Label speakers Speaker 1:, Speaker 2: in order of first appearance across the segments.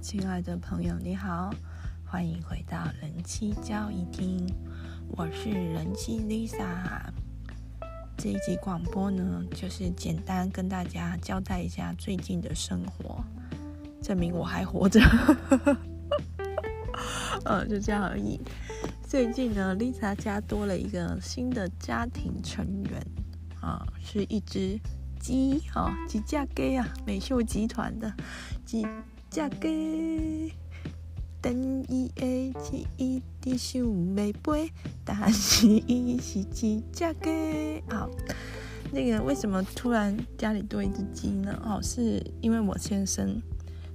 Speaker 1: 亲爱的朋友，你好，欢迎回到人妻交易厅，我是人妻 Lisa。这一集广播呢，就是简单跟大家交代一下最近的生活，证明我还活着。呃，就这样而已。最近呢，Lisa 家多了一个新的家庭成员啊，是一只鸡啊，鸡架鸡啊，美秀集团的鸡。嫁给等伊的记忆的小妹妹，但是伊是只嫁给好。那个为什么突然家里多一只鸡呢？哦，是因为我先生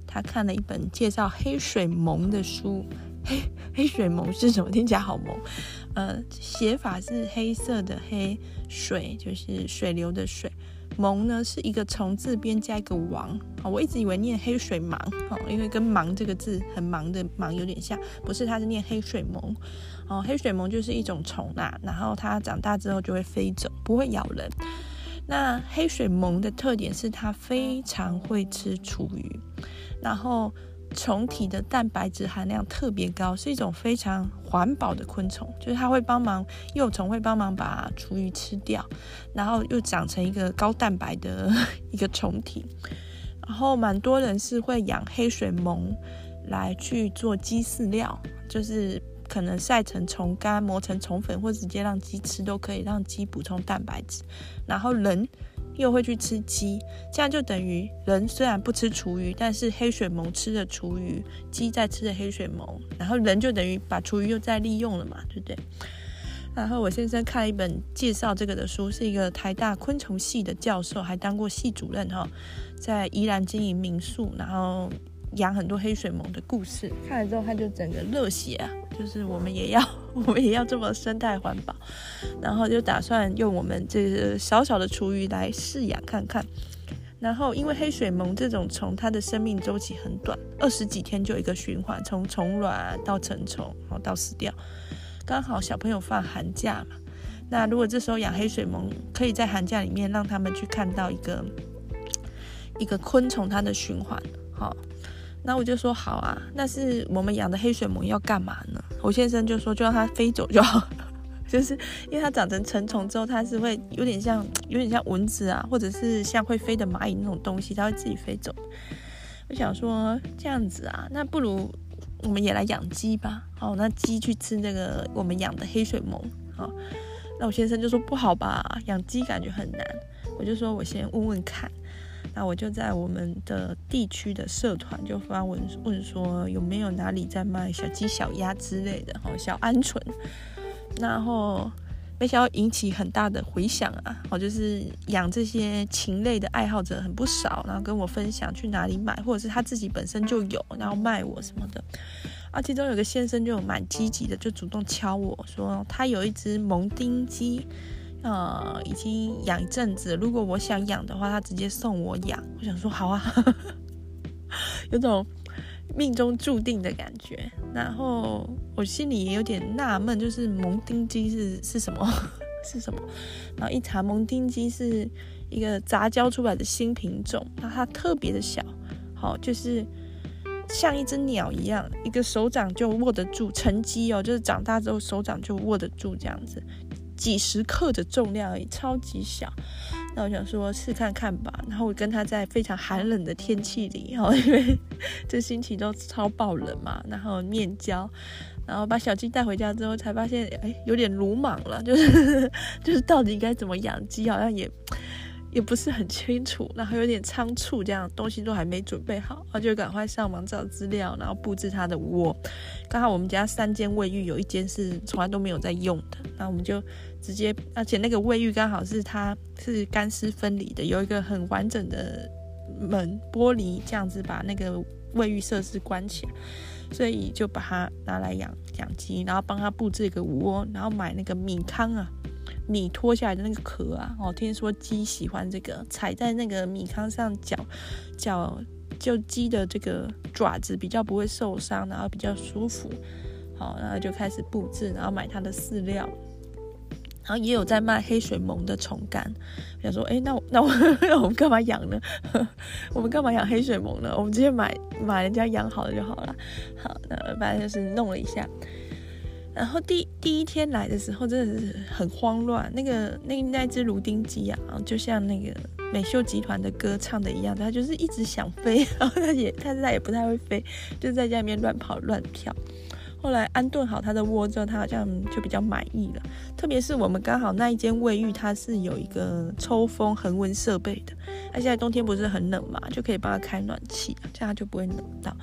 Speaker 1: 他看了一本介绍黑水虻的书。黑黑水虻是什么？听起来好萌。呃，写法是黑色的黑，水就是水流的水。蒙呢是一个虫字边加一个王，我一直以为念黑水虻，因为跟忙这个字很忙的忙有点像，不是，它是念黑水虻。哦，黑水虻就是一种虫啦，然后它长大之后就会飞走，不会咬人。那黑水虻的特点是它非常会吃厨余，然后。虫体的蛋白质含量特别高，是一种非常环保的昆虫。就是它会帮忙，幼虫会帮忙把厨余吃掉，然后又长成一个高蛋白的 一个虫体。然后蛮多人是会养黑水虻来去做鸡饲料，就是可能晒成虫干，磨成虫粉，或直接让鸡吃都可以，让鸡补充蛋白质。然后人。又会去吃鸡，这样就等于人虽然不吃厨余，但是黑水虻吃的厨余，鸡在吃的黑水虻，然后人就等于把厨余又再利用了嘛，对不对？然后我先生看了一本介绍这个的书，是一个台大昆虫系的教授，还当过系主任哈，在宜兰经营民宿，然后。养很多黑水虻的故事，看了之后他就整个热血啊，就是我们也要，我们也要这么生态环保，然后就打算用我们这个小小的厨余来饲养看看。然后因为黑水虻这种虫，它的生命周期很短，二十几天就一个循环，从虫卵到成虫，然后到死掉。刚好小朋友放寒假嘛，那如果这时候养黑水虻，可以在寒假里面让他们去看到一个一个昆虫它的循环，好。那我就说好啊，那是我们养的黑水虻要干嘛呢？我先生就说就让它飞走就好，就是因为它长成成虫之后，它是会有点像有点像蚊子啊，或者是像会飞的蚂蚁那种东西，它会自己飞走。我想说这样子啊，那不如我们也来养鸡吧。哦，那鸡去吃那个我们养的黑水虻。哦，那我先生就说不好吧，养鸡感觉很难。我就说我先问问看。那我就在我们的地区的社团就发文问说有没有哪里在卖小鸡、小鸭之类的，哦，小鹌鹑。然后没想到引起很大的回响啊，哦，就是养这些禽类的爱好者很不少，然后跟我分享去哪里买，或者是他自己本身就有，然后卖我什么的。啊，其中有个先生就蛮积极的，就主动敲我说他有一只蒙丁鸡。呃，已经养一阵子，如果我想养的话，他直接送我养。我想说好啊，有种命中注定的感觉。然后我心里也有点纳闷，就是蒙丁鸡是是什么？是什么？然后一查，蒙丁鸡是一个杂交出来的新品种，那它特别的小，好，就是像一只鸟一样，一个手掌就握得住。成鸡哦，就是长大之后手掌就握得住这样子。几十克的重量而已，超级小。那我想说试看看吧。然后我跟他在非常寒冷的天气里，然后 因为这星期都超爆冷嘛，然后面交，然后把小鸡带回家之后，才发现哎，有点鲁莽了，就是 就是到底该怎么养鸡，好像也。也不是很清楚，然后有点仓促，这样东西都还没准备好，然后就赶快上网找资料，然后布置它的窝。刚好我们家三间卫浴，有一间是从来都没有在用的，那我们就直接，而且那个卫浴刚好是它是干湿分离的，有一个很完整的门玻璃，这样子把那个卫浴设施关起来，所以就把它拿来养养鸡，然后帮它布置一个窝，然后买那个米糠啊。米脱下来的那个壳啊，哦，听说鸡喜欢这个，踩在那个米糠上嚼嚼，就鸡的这个爪子比较不会受伤，然后比较舒服。好，然后就开始布置，然后买它的饲料，然后也有在卖黑水虻的虫干，想说，哎，那我 那我那我们干嘛养呢？我们干嘛养黑水虻呢？我们直接买买人家养好的就好了。好，那反正就是弄了一下。然后第第一天来的时候真的是很慌乱，那个那那只芦丁鸡啊，就像那个美秀集团的歌唱的一样，它就是一直想飞，然后它也它它也不太会飞，就在家里面乱跑乱跳。后来安顿好它的窝之后，它好像就比较满意了。特别是我们刚好那一间卫浴，它是有一个抽风恒温设备的。那现在冬天不是很冷嘛，就可以帮他开暖气，这样他就不会冷到。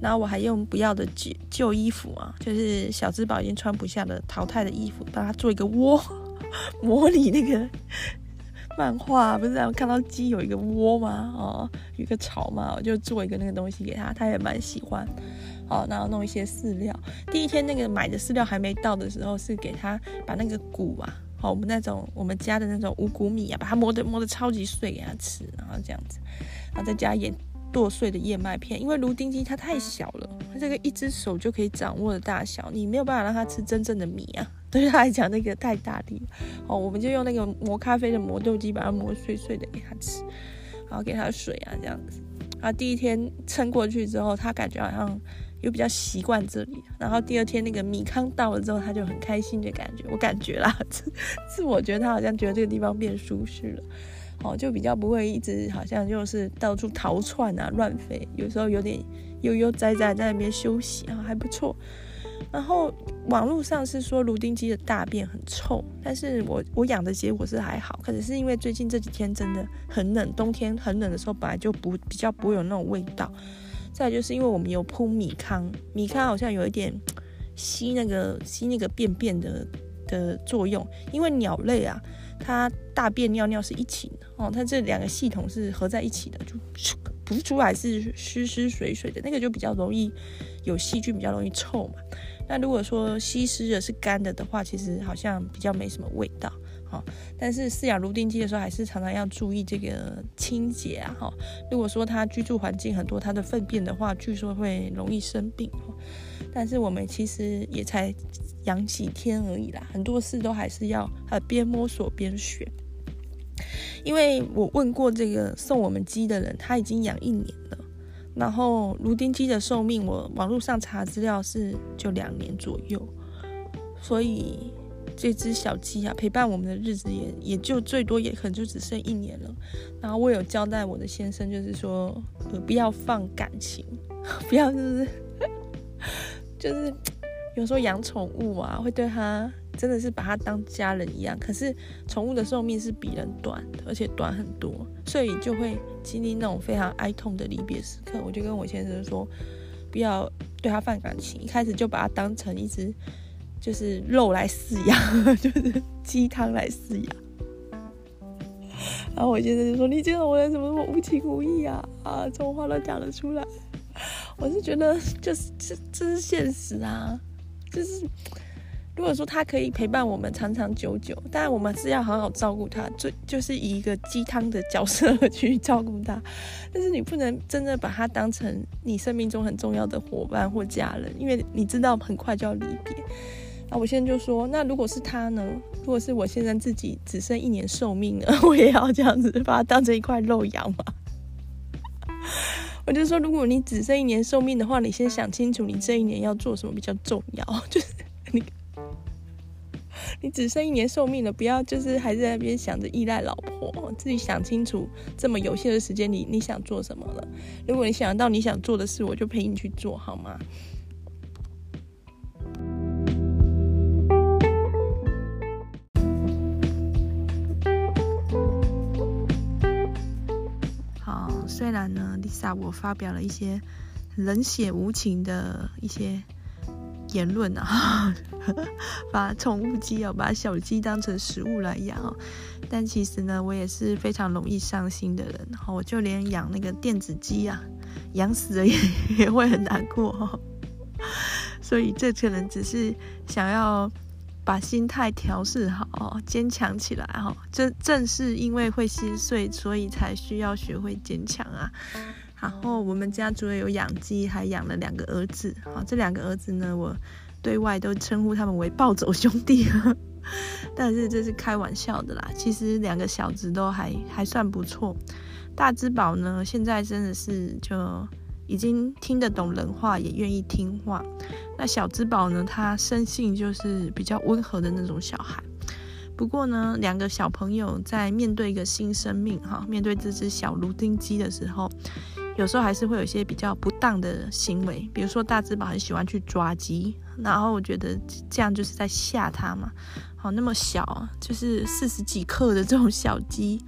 Speaker 1: 然后我还用不要的旧旧衣服啊，就是小只宝已经穿不下的淘汰的衣服，帮他做一个窝，模拟那个漫画，不是让看到鸡有一个窝吗？哦，有一个巢嘛，我就做一个那个东西给他，他也蛮喜欢。好，然后弄一些饲料。第一天那个买的饲料还没到的时候，是给他把那个谷啊，好，我们那种我们家的那种五谷米啊，把它磨得磨得超级碎给他吃，然后这样子，然后再加一点剁碎的燕麦片。因为芦丁鸡它太小了，它这个一只手就可以掌握的大小，你没有办法让它吃真正的米啊，对他来讲那个太大力。哦，我们就用那个磨咖啡的磨豆机把它磨碎碎的给他吃，然后给他水啊这样子。啊，第一天撑过去之后，他感觉好像。又比较习惯这里，然后第二天那个米糠到了之后，他就很开心的感觉，我感觉啦，是我觉得他好像觉得这个地方变舒适了，哦，就比较不会一直好像就是到处逃窜啊、乱飞，有时候有点悠悠哉哉在那边休息啊，还不错。然后网络上是说芦丁鸡的大便很臭，但是我我养的结果是还好，可能是因为最近这几天真的很冷，冬天很冷的时候本来就不比较不会有那种味道。再就是因为我们有铺米糠，米糠好像有一点吸那个吸那个便便的的作用。因为鸟类啊，它大便尿尿是一起的哦，它这两个系统是合在一起的，就不出来是湿湿水水的，那个就比较容易有细菌，比较容易臭嘛。那如果说稀释的是干的的话，其实好像比较没什么味道。但是饲养芦丁鸡的时候，还是常常要注意这个清洁啊，哈。如果说它居住环境很多它的粪便的话，据说会容易生病。但是我们其实也才养几天而已啦，很多事都还是要呃边摸索边学。因为我问过这个送我们鸡的人，他已经养一年了，然后芦丁鸡的寿命，我网络上查资料是就两年左右，所以。这只小鸡啊，陪伴我们的日子也也就最多也可能就只剩一年了。然后我有交代我的先生，就是说，呃，不要放感情，不要就是 就是有时候养宠物啊，会对它真的是把它当家人一样。可是宠物的寿命是比人短的，而且短很多，所以就会经历那种非常哀痛的离别时刻。我就跟我先生说，不要对它放感情，一开始就把它当成一只。就是肉来饲养，就是鸡汤来饲养。然后我现在就说：“你这种人怎么那么无情无义啊？啊，这种话都讲得出来。”我是觉得，就是这这是现实啊。就是如果说他可以陪伴我们长长久久，当然我们是要好好照顾他，就就是以一个鸡汤的角色去照顾他。但是你不能真的把他当成你生命中很重要的伙伴或家人，因为你知道很快就要离别。那我现在就说，那如果是他呢？如果是我现在自己只剩一年寿命呢？我也要这样子把它当成一块肉养吗？我就说，如果你只剩一年寿命的话，你先想清楚，你这一年要做什么比较重要。就是你，你只剩一年寿命了，不要就是还在那边想着依赖老婆，自己想清楚，这么有限的时间里，你想做什么了？如果你想到你想做的事，我就陪你去做好吗？虽然呢，Lisa 我发表了一些冷血无情的一些言论啊，把宠物鸡啊，把小鸡当成食物来养哦，但其实呢，我也是非常容易伤心的人，我就连养那个电子鸡啊，养死了也 也会很难过，所以这可能只是想要。把心态调试好，坚强起来哈。这正是因为会心碎，所以才需要学会坚强啊。然后我们家除了有养鸡，还养了两个儿子。好，这两个儿子呢，我对外都称呼他们为暴走兄弟。但是这是开玩笑的啦。其实两个小子都还还算不错。大之宝呢，现在真的是就已经听得懂人话，也愿意听话。那小只宝呢，他生性就是比较温和的那种小孩。不过呢，两个小朋友在面对一个新生命哈，面对这只小芦丁鸡的时候，有时候还是会有一些比较不当的行为。比如说大只宝很喜欢去抓鸡，然后我觉得这样就是在吓他嘛。好，那么小，就是四十几克的这种小鸡，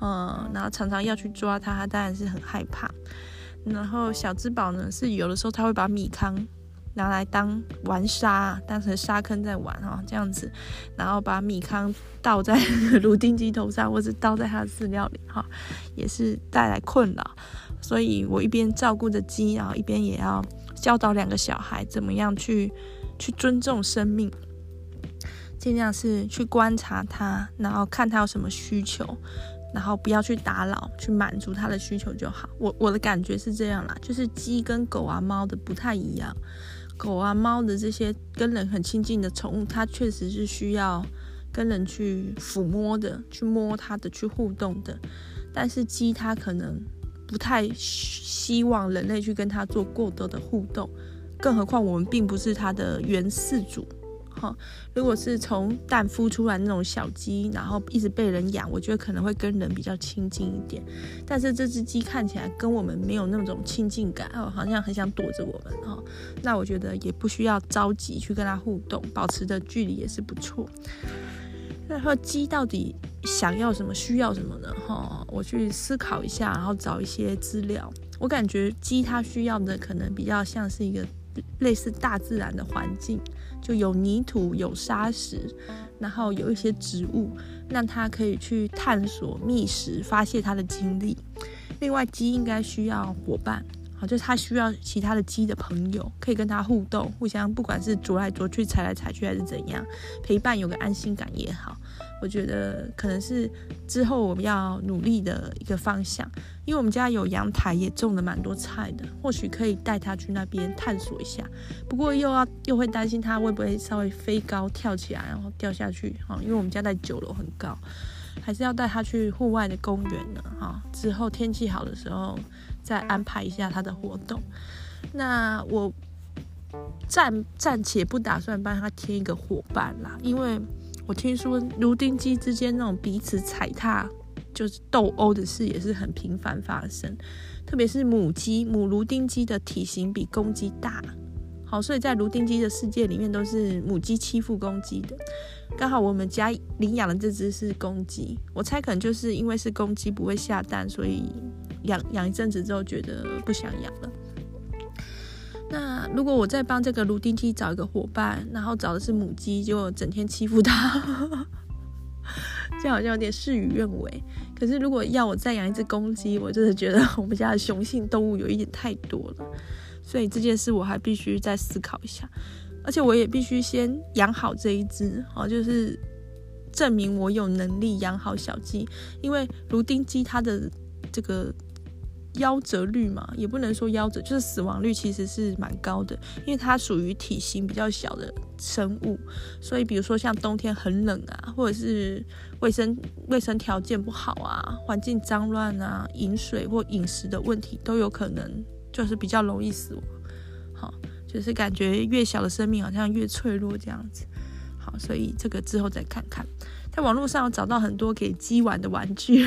Speaker 1: 嗯，然后常常要去抓它，它当然是很害怕。然后小只宝呢，是有的时候他会把米糠。拿来当玩沙，当成沙坑在玩哈，这样子，然后把米糠倒在 芦丁鸡头上，或者倒在它的饲料里哈，也是带来困扰。所以我一边照顾着鸡，然后一边也要教导两个小孩怎么样去去尊重生命，尽量是去观察它，然后看它有什么需求，然后不要去打扰，去满足它的需求就好。我我的感觉是这样啦，就是鸡跟狗啊、猫的不太一样。狗啊、猫的这些跟人很亲近的宠物，它确实是需要跟人去抚摸的，去摸它的，去互动的。但是鸡它可能不太希望人类去跟它做过多的互动，更何况我们并不是它的原饲主。哈，如果是从蛋孵出来那种小鸡，然后一直被人养，我觉得可能会跟人比较亲近一点。但是这只鸡看起来跟我们没有那种亲近感，哦，好像很想躲着我们哈。那我觉得也不需要着急去跟它互动，保持的距离也是不错。那说鸡到底想要什么，需要什么呢？哈，我去思考一下，然后找一些资料。我感觉鸡它需要的可能比较像是一个。类似大自然的环境，就有泥土、有沙石，然后有一些植物，让它可以去探索觅食、发泄它的精力。另外，鸡应该需要伙伴，好，就是它需要其他的鸡的朋友，可以跟它互动，互相不管是啄来啄去、踩来踩去还是怎样，陪伴有个安心感也好。我觉得可能是之后我们要努力的一个方向，因为我们家有阳台，也种了蛮多菜的，或许可以带他去那边探索一下。不过又要又会担心他会不会稍微飞高跳起来，然后掉下去哈，因为我们家在九楼很高，还是要带他去户外的公园呢哈。之后天气好的时候再安排一下他的活动。那我暂暂且不打算帮他添一个伙伴啦，因为。我听说芦丁鸡之间那种彼此踩踏，就是斗殴的事也是很频繁发生。特别是母鸡，母芦丁鸡的体型比公鸡大，好，所以在芦丁鸡的世界里面都是母鸡欺负公鸡的。刚好我们家领养的这只是公鸡，我猜可能就是因为是公鸡不会下蛋，所以养养一阵子之后觉得不想养了。那如果我再帮这个芦丁鸡找一个伙伴，然后找的是母鸡，就整天欺负它，这好像有点事与愿违。可是如果要我再养一只公鸡，我真的觉得我们家的雄性动物有一点太多了，所以这件事我还必须再思考一下，而且我也必须先养好这一只，哦，就是证明我有能力养好小鸡，因为芦丁鸡它的这个。夭折率嘛，也不能说夭折，就是死亡率其实是蛮高的，因为它属于体型比较小的生物，所以比如说像冬天很冷啊，或者是卫生卫生条件不好啊，环境脏乱啊，饮水或饮食的问题都有可能，就是比较容易死亡。好，就是感觉越小的生命好像越脆弱这样子。好，所以这个之后再看看，在网络上找到很多给鸡玩的玩具。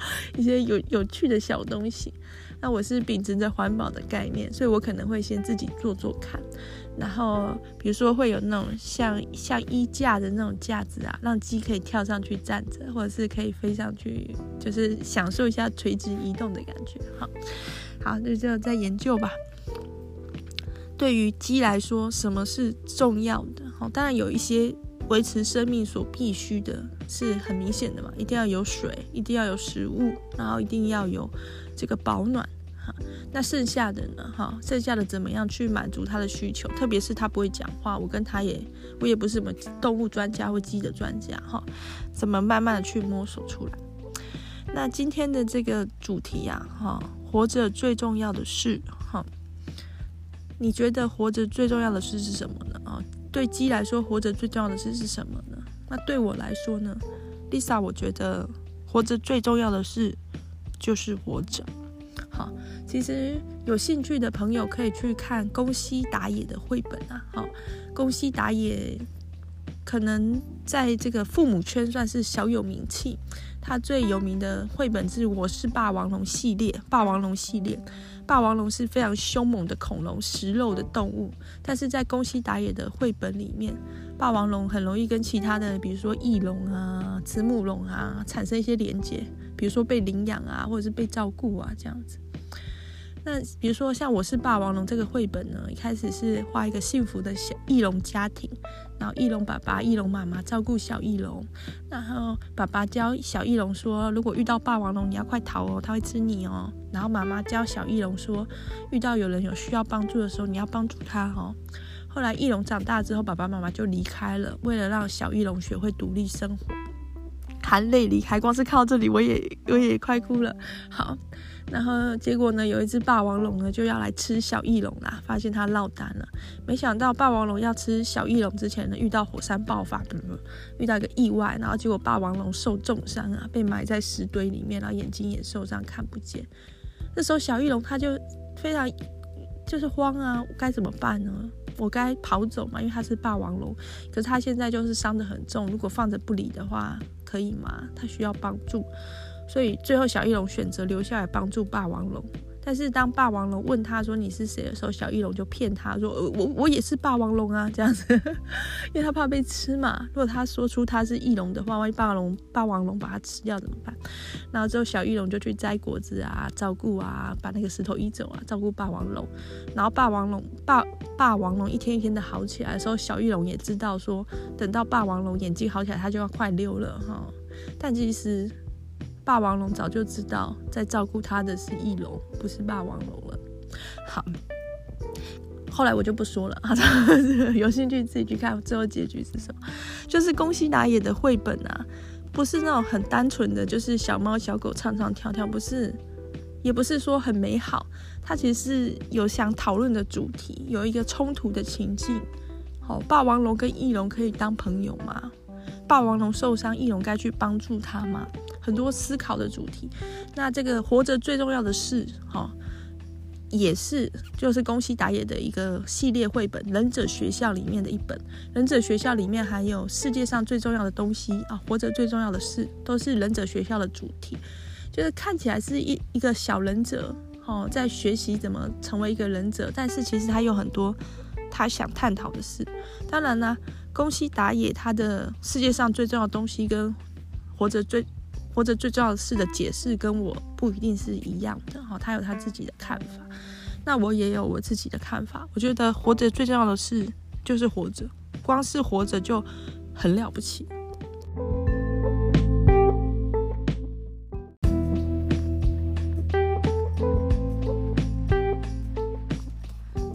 Speaker 1: 一些有有趣的小东西，那我是秉持着环保的概念，所以我可能会先自己做做看，然后比如说会有那种像像衣架的那种架子啊，让鸡可以跳上去站着，或者是可以飞上去，就是享受一下垂直移动的感觉。好，好，那就再研究吧。对于鸡来说，什么是重要的？好，当然有一些。维持生命所必须的是很明显的嘛，一定要有水，一定要有食物，然后一定要有这个保暖哈。那剩下的呢？哈，剩下的怎么样去满足他的需求？特别是他不会讲话，我跟他也，我也不是什么动物专家或鸡的专家哈，怎么慢慢的去摸索出来？那今天的这个主题呀，哈，活着最重要的事哈，你觉得活着最重要的事是什么呢？啊？对鸡来说，活着最重要的事是什么呢？那对我来说呢，Lisa，我觉得活着最重要的事就是活着。好，其实有兴趣的朋友可以去看宫西达也的绘本啊。好，宫西达也可能在这个父母圈算是小有名气。他最有名的绘本是《我是霸王龙》系列，霸王龙系列。霸王龙是非常凶猛的恐龙，食肉的动物。但是在宫西达也的绘本里面，霸王龙很容易跟其他的，比如说翼龙啊、慈母龙啊，产生一些连接，比如说被领养啊，或者是被照顾啊，这样子。那比如说像我是霸王龙这个绘本呢，一开始是画一个幸福的小翼龙家庭，然后翼龙爸爸、翼龙妈妈照顾小翼龙，然后爸爸教小翼龙说，如果遇到霸王龙，你要快逃哦，他会吃你哦。然后妈妈教小翼龙说，遇到有人有需要帮助的时候，你要帮助他哦。后来翼龙长大之后，爸爸妈妈就离开了，为了让小翼龙学会独立生活，含泪离开。光是看到这里，我也我也快哭了。好。然后结果呢，有一只霸王龙呢就要来吃小翼龙啦，发现它落单了。没想到霸王龙要吃小翼龙之前呢，遇到火山爆发，遇到一个意外，然后结果霸王龙受重伤啊，被埋在石堆里面，然后眼睛也受伤，看不见。这时候小翼龙它就非常就是慌啊，该怎么办呢？我该跑走嘛，因为它是霸王龙，可是它现在就是伤得很重，如果放着不理的话，可以吗？他需要帮助。所以最后，小翼龙选择留下来帮助霸王龙。但是当霸王龙问他说你是谁的时候，小翼龙就骗他说：“呃，我我也是霸王龙啊，这样子，因为他怕被吃嘛。如果他说出他是翼龙的话，万一霸王龙霸王龙把他吃掉怎么办？然后之后小翼龙就去摘果子啊，照顾啊，把那个石头移走啊，照顾霸王龙。然后霸王龙霸霸王龙一天一天的好起来的时候，小翼龙也知道说，等到霸王龙眼睛好起来，他就要快溜了哈。但其实。霸王龙早就知道，在照顾他的是翼龙，不是霸王龙了。好，后来我就不说了，有兴趣自己去看最后结局是什么。就是宫西达也的绘本啊，不是那种很单纯的，就是小猫小狗唱唱跳跳，不是，也不是说很美好。它其实是有想讨论的主题，有一个冲突的情境。好，霸王龙跟翼龙可以当朋友吗？霸王龙受伤，翼龙该去帮助他吗？很多思考的主题。那这个活着最重要的事，哈，也是就是宫西达也的一个系列绘本《忍者学校》里面的一本。《忍者学校》里面还有世界上最重要的东西啊，活着最重要的事，都是忍者学校的主题。就是看起来是一一个小忍者，哦，在学习怎么成为一个忍者，但是其实他有很多他想探讨的事。当然呢。宫西达也他的世界上最重要的东西跟活着最活着最重要的事的解释跟我不一定是一样的哈，他有他自己的看法，那我也有我自己的看法。我觉得活着最重要的事就是活着，光是活着就很了不起。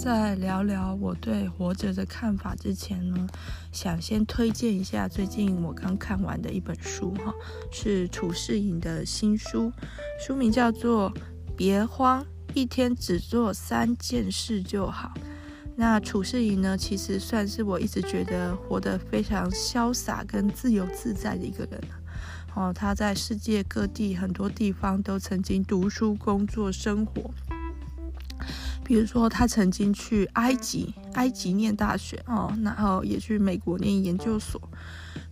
Speaker 1: 在聊聊我对活着的看法之前呢，想先推荐一下最近我刚看完的一本书哈，是褚士莹的新书，书名叫做《别慌，一天只做三件事就好》。那褚士莹呢，其实算是我一直觉得活得非常潇洒跟自由自在的一个人。哦，他在世界各地很多地方都曾经读书、工作、生活。比如说，他曾经去埃及，埃及念大学哦，然后也去美国念研究所，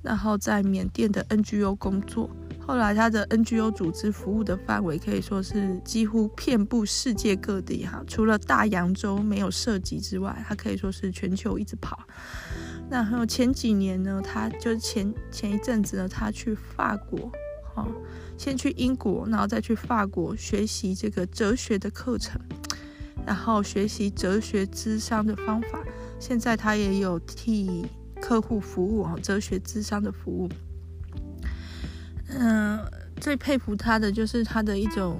Speaker 1: 然后在缅甸的 NGO 工作。后来，他的 NGO 组织服务的范围可以说是几乎遍布世界各地哈，除了大洋洲没有涉及之外，他可以说是全球一直跑。然后前几年呢，他就前前一阵子呢，他去法国，哦，先去英国，然后再去法国学习这个哲学的课程。然后学习哲学咨商的方法，现在他也有替客户服务啊，哲学咨商的服务。嗯，最佩服他的就是他的一种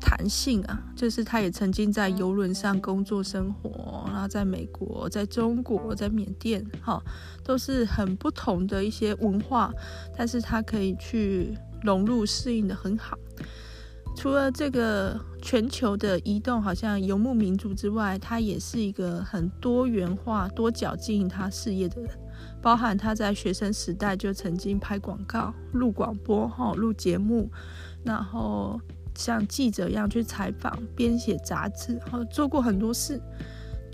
Speaker 1: 弹性啊，就是他也曾经在游轮上工作生活，然后在美国、在中国、在缅甸，哈，都是很不同的一些文化，但是他可以去融入、适应得很好。除了这个全球的移动，好像游牧民族之外，他也是一个很多元化、多角经营他事业的人。包含他在学生时代就曾经拍广告、录广播、哈录节目，然后像记者一样去采访、编写杂志，然后做过很多事。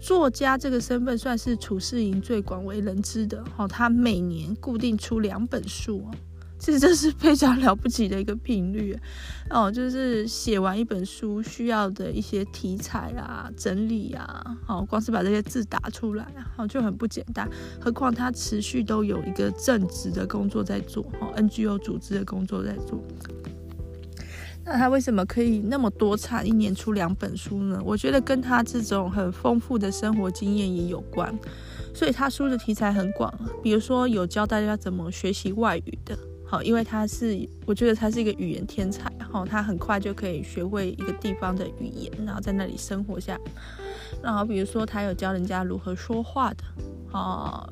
Speaker 1: 作家这个身份算是楚世营最广为人知的。哈，他每年固定出两本书。其实这是 非常了不起的一个频率哦，就是写完一本书需要的一些题材啊、整理啊，哦，光是把这些字打出来啊，就很不简单。何况他持续都有一个正职的工作在做，哦，NGO 组织的工作在做。那他为什么可以那么多产，一年出两本书呢？我觉得跟他这种很丰富的生活经验也有关。所以他书的题材很广，比如说有教大家怎么学习外语的。好，因为他是，我觉得他是一个语言天才，哈，他很快就可以学会一个地方的语言，然后在那里生活下。然后比如说他有教人家如何说话的，哦，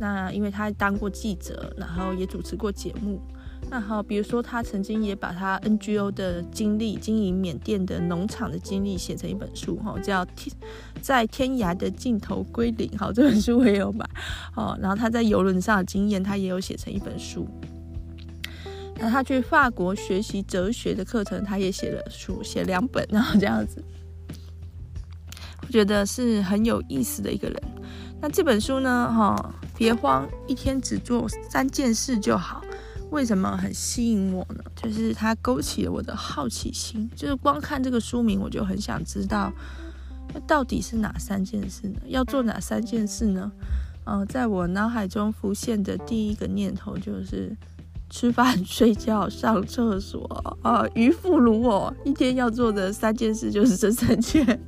Speaker 1: 那因为他当过记者，然后也主持过节目。那好，比如说他曾经也把他 NGO 的经历，经营缅甸的农场的经历写成一本书，哈，叫《天在天涯的尽头归零》。好，这本书我也有买。哦，然后他在游轮上的经验，他也有写成一本书。那他去法国学习哲学的课程，他也写了书，写两本，然 后这样子，我觉得是很有意思的一个人。那这本书呢，哈，别慌，一天只做三件事就好。为什么很吸引我呢？就是它勾起了我的好奇心，就是光看这个书名，我就很想知道，那到底是哪三件事呢？要做哪三件事呢？嗯、在我脑海中浮现的第一个念头就是。吃饭、睡觉、上厕所 啊，渔夫如我，一天要做的三件事就是这三件，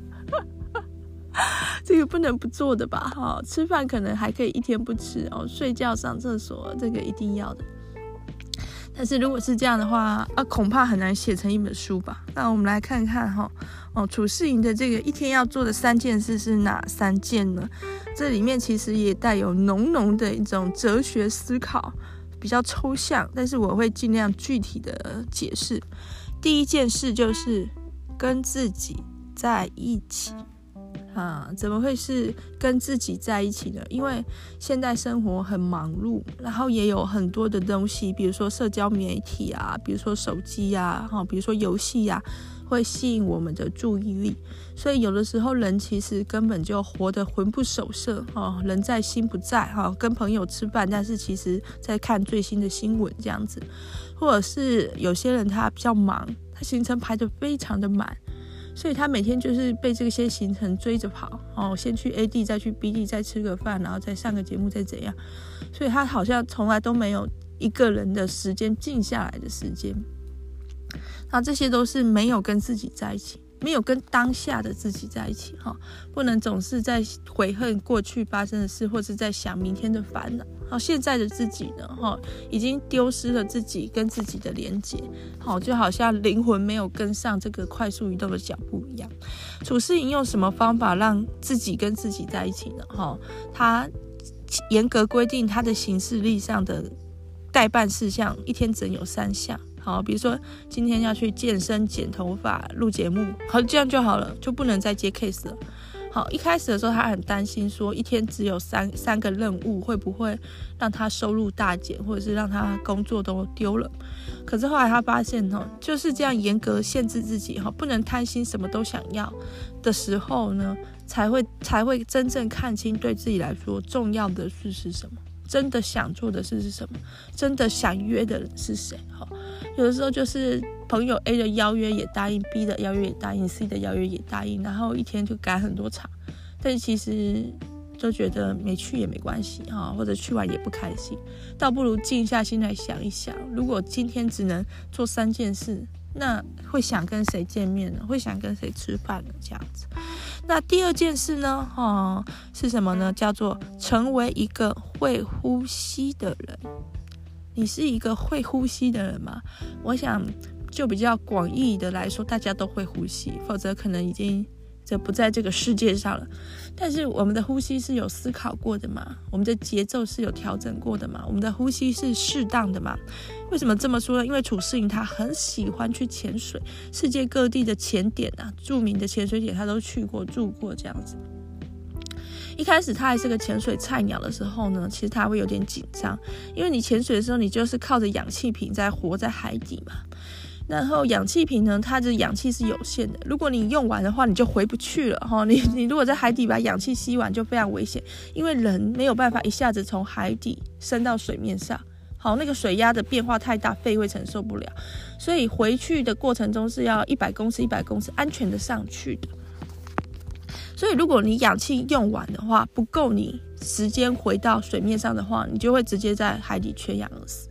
Speaker 1: 这个不能不做的吧？哈，吃饭可能还可以一天不吃哦，睡觉、上厕所这个一定要的。但是如果是这样的话，啊，恐怕很难写成一本书吧？那我们来看看哈，哦，楚世营的这个一天要做的三件事是哪三件呢？这里面其实也带有浓浓的一种哲学思考。比较抽象，但是我会尽量具体的解释。第一件事就是跟自己在一起啊，怎么会是跟自己在一起呢？因为现在生活很忙碌，然后也有很多的东西，比如说社交媒体啊，比如说手机呀，哈，比如说游戏呀。会吸引我们的注意力，所以有的时候人其实根本就活得魂不守舍哦，人在心不在哈，跟朋友吃饭，但是其实在看最新的新闻这样子，或者是有些人他比较忙，他行程排得非常的满，所以他每天就是被这些行程追着跑哦，先去 A 地，再去 B 地，再吃个饭，然后再上个节目，再怎样，所以他好像从来都没有一个人的时间静下来的时间。那这些都是没有跟自己在一起，没有跟当下的自己在一起哈，不能总是在悔恨过去发生的事，或是在想明天的烦恼。好，现在的自己呢，哈，已经丢失了自己跟自己的连接，好，就好像灵魂没有跟上这个快速移动的脚步一样。楚世营用什么方法让自己跟自己在一起呢？哈，他严格规定他的行事历上的待办事项，一天只能有三项。好，比如说今天要去健身、剪头发、录节目，好，这样就好了，就不能再接 case 了。好，一开始的时候他很担心，说一天只有三三个任务，会不会让他收入大减，或者是让他工作都丢了？可是后来他发现，哈，就是这样严格限制自己，哈，不能贪心，什么都想要的时候呢，才会才会真正看清对自己来说重要的事是什么。真的想做的事是什么？真的想约的人是谁？哈，有的时候就是朋友 A 的邀约也答应，B 的邀约也答应，C 的邀约也答应，然后一天就赶很多场，但其实就觉得没去也没关系哈，或者去完也不开心，倒不如静下心来想一想，如果今天只能做三件事。那会想跟谁见面呢？会想跟谁吃饭呢？这样子。那第二件事呢？哦，是什么呢？叫做成为一个会呼吸的人。你是一个会呼吸的人吗？我想，就比较广义的来说，大家都会呼吸，否则可能已经这不在这个世界上了。但是我们的呼吸是有思考过的吗？我们的节奏是有调整过的吗？我们的呼吸是适当的吗？为什么这么说呢？因为褚士莹他很喜欢去潜水，世界各地的潜点啊，著名的潜水点他都去过住过这样子。一开始他还是个潜水菜鸟的时候呢，其实他会有点紧张，因为你潜水的时候，你就是靠着氧气瓶在活在海底嘛。然后氧气瓶呢，它的氧气是有限的，如果你用完的话，你就回不去了哈。你 你如果在海底把氧气吸完，就非常危险，因为人没有办法一下子从海底升到水面上，好，那个水压的变化太大，肺会承受不了，所以回去的过程中是要一百公尺一百公尺安全的上去的。所以如果你氧气用完的话，不够你时间回到水面上的话，你就会直接在海底缺氧而死。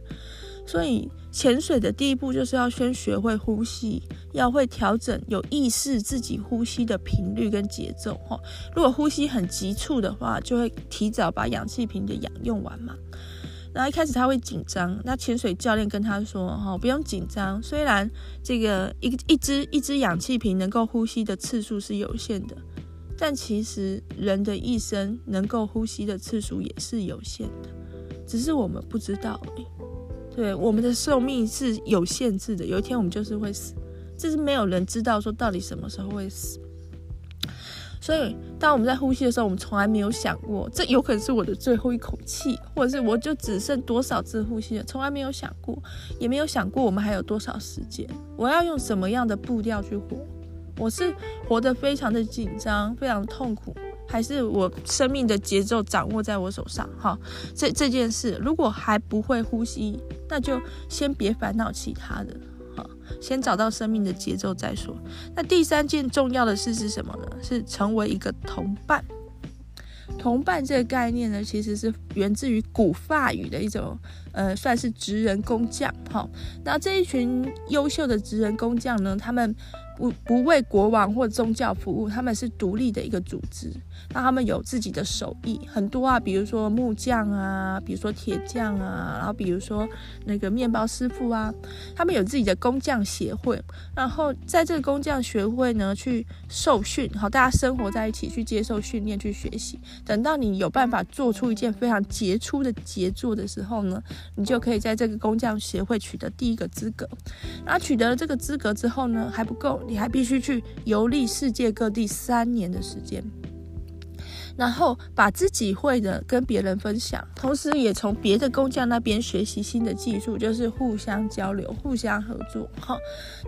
Speaker 1: 所以潜水的第一步就是要先学会呼吸，要会调整，有意识自己呼吸的频率跟节奏哈。如果呼吸很急促的话，就会提早把氧气瓶的氧用完嘛。然后一开始他会紧张，那潜水教练跟他说哈，不用紧张，虽然这个一一只一只氧气瓶能够呼吸的次数是有限的，但其实人的一生能够呼吸的次数也是有限的，只是我们不知道而已。对，我们的寿命是有限制的，有一天我们就是会死，这是没有人知道说到底什么时候会死。所以，当我们在呼吸的时候，我们从来没有想过，这有可能是我的最后一口气，或者是我就只剩多少次呼吸了，从来没有想过，也没有想过我们还有多少时间，我要用什么样的步调去活，我是活得非常的紧张，非常痛苦。还是我生命的节奏掌握在我手上，哈，这这件事如果还不会呼吸，那就先别烦恼其他的，哈，先找到生命的节奏再说。那第三件重要的事是什么呢？是成为一个同伴。同伴这个概念呢，其实是源自于古法语的一种，呃，算是职人工匠，哈。那这一群优秀的职人工匠呢，他们。不不为国王或宗教服务，他们是独立的一个组织。那他们有自己的手艺，很多啊，比如说木匠啊，比如说铁匠啊，然后比如说那个面包师傅啊，他们有自己的工匠协会。然后在这个工匠学会呢，去受训，好，大家生活在一起，去接受训练，去学习。等到你有办法做出一件非常杰出的杰作的时候呢，你就可以在这个工匠协会取得第一个资格。然后取得了这个资格之后呢，还不够。你还必须去游历世界各地三年的时间，然后把自己会的跟别人分享，同时也从别的工匠那边学习新的技术，就是互相交流、互相合作。哈，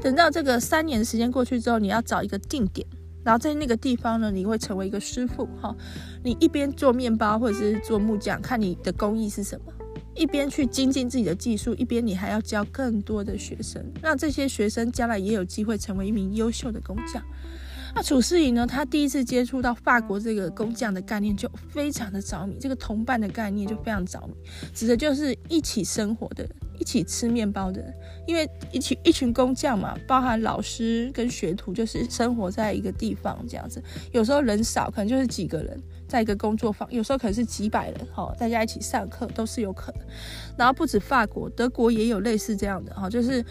Speaker 1: 等到这个三年的时间过去之后，你要找一个定点，然后在那个地方呢，你会成为一个师傅。哈，你一边做面包或者是做木匠，看你的工艺是什么。一边去精进自己的技术，一边你还要教更多的学生，让这些学生将来也有机会成为一名优秀的工匠。那褚士莹呢？他第一次接触到法国这个工匠的概念，就非常的着迷。这个同伴的概念就非常着迷，指的就是一起生活的，一起吃面包的人。因为一群一群工匠嘛，包含老师跟学徒，就是生活在一个地方这样子。有时候人少，可能就是几个人。在一个工作坊，有时候可能是几百人，哈，大家一起上课都是有可能。然后不止法国，德国也有类似这样的，哈，就是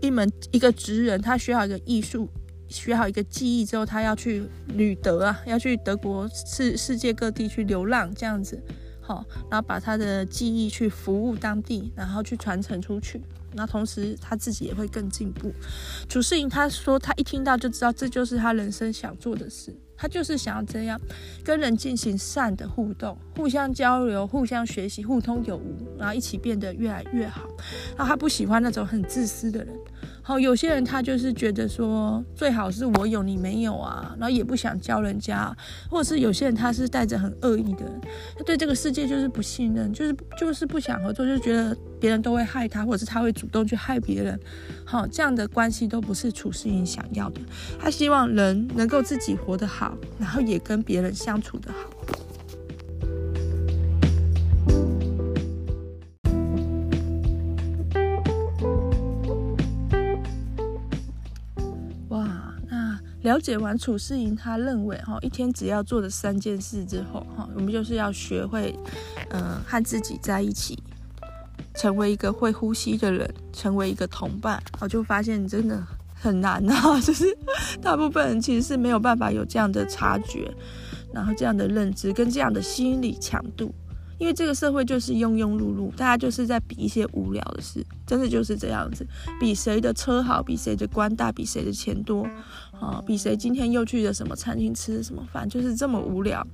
Speaker 1: 一门一个职人，他学好一个艺术，学好一个技艺之后，他要去旅德啊，要去德国世世界各地去流浪这样子，好，然后把他的技艺去服务当地，然后去传承出去。那同时他自己也会更进步。褚士莹他说，他一听到就知道这就是他人生想做的事。他就是想要这样跟人进行善的互动，互相交流，互相学习，互通有无，然后一起变得越来越好。然后他不喜欢那种很自私的人。好，有些人他就是觉得说，最好是我有你没有啊，然后也不想教人家，或者是有些人他是带着很恶意的，他对这个世界就是不信任，就是就是不想合作，就觉得别人都会害他，或者是他会主动去害别人。好，这样的关系都不是褚士莹想要的。他希望人能够自己活得好，然后也跟别人相处得好。哇，那了解完楚世莹，他认为哈，一天只要做的三件事之后哈，我们就是要学会，嗯，和自己在一起，成为一个会呼吸的人，成为一个同伴。我就发现真的很难啊，就是大部分人其实是没有办法有这样的察觉，然后这样的认知跟这样的心理强度。因为这个社会就是庸庸碌碌，大家就是在比一些无聊的事，真的就是这样子，比谁的车好，比谁的官大，比谁的钱多，啊，比谁今天又去了什么餐厅吃什么饭，就是这么无聊。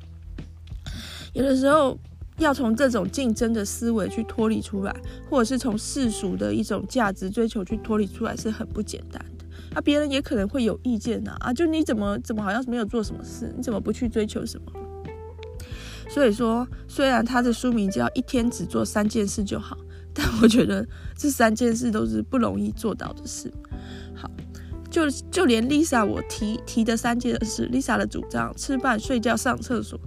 Speaker 1: 有的时候要从这种竞争的思维去脱离出来，或者是从世俗的一种价值追求去脱离出来，是很不简单的。啊，别人也可能会有意见呐，啊，就你怎么怎么好像是没有做什么事，你怎么不去追求什么？所以说，虽然他的书名叫“一天只做三件事就好”，但我觉得这三件事都是不容易做到的事。好，就就连 Lisa 我提提的三件事，Lisa 的主张：吃饭、睡觉、上厕所，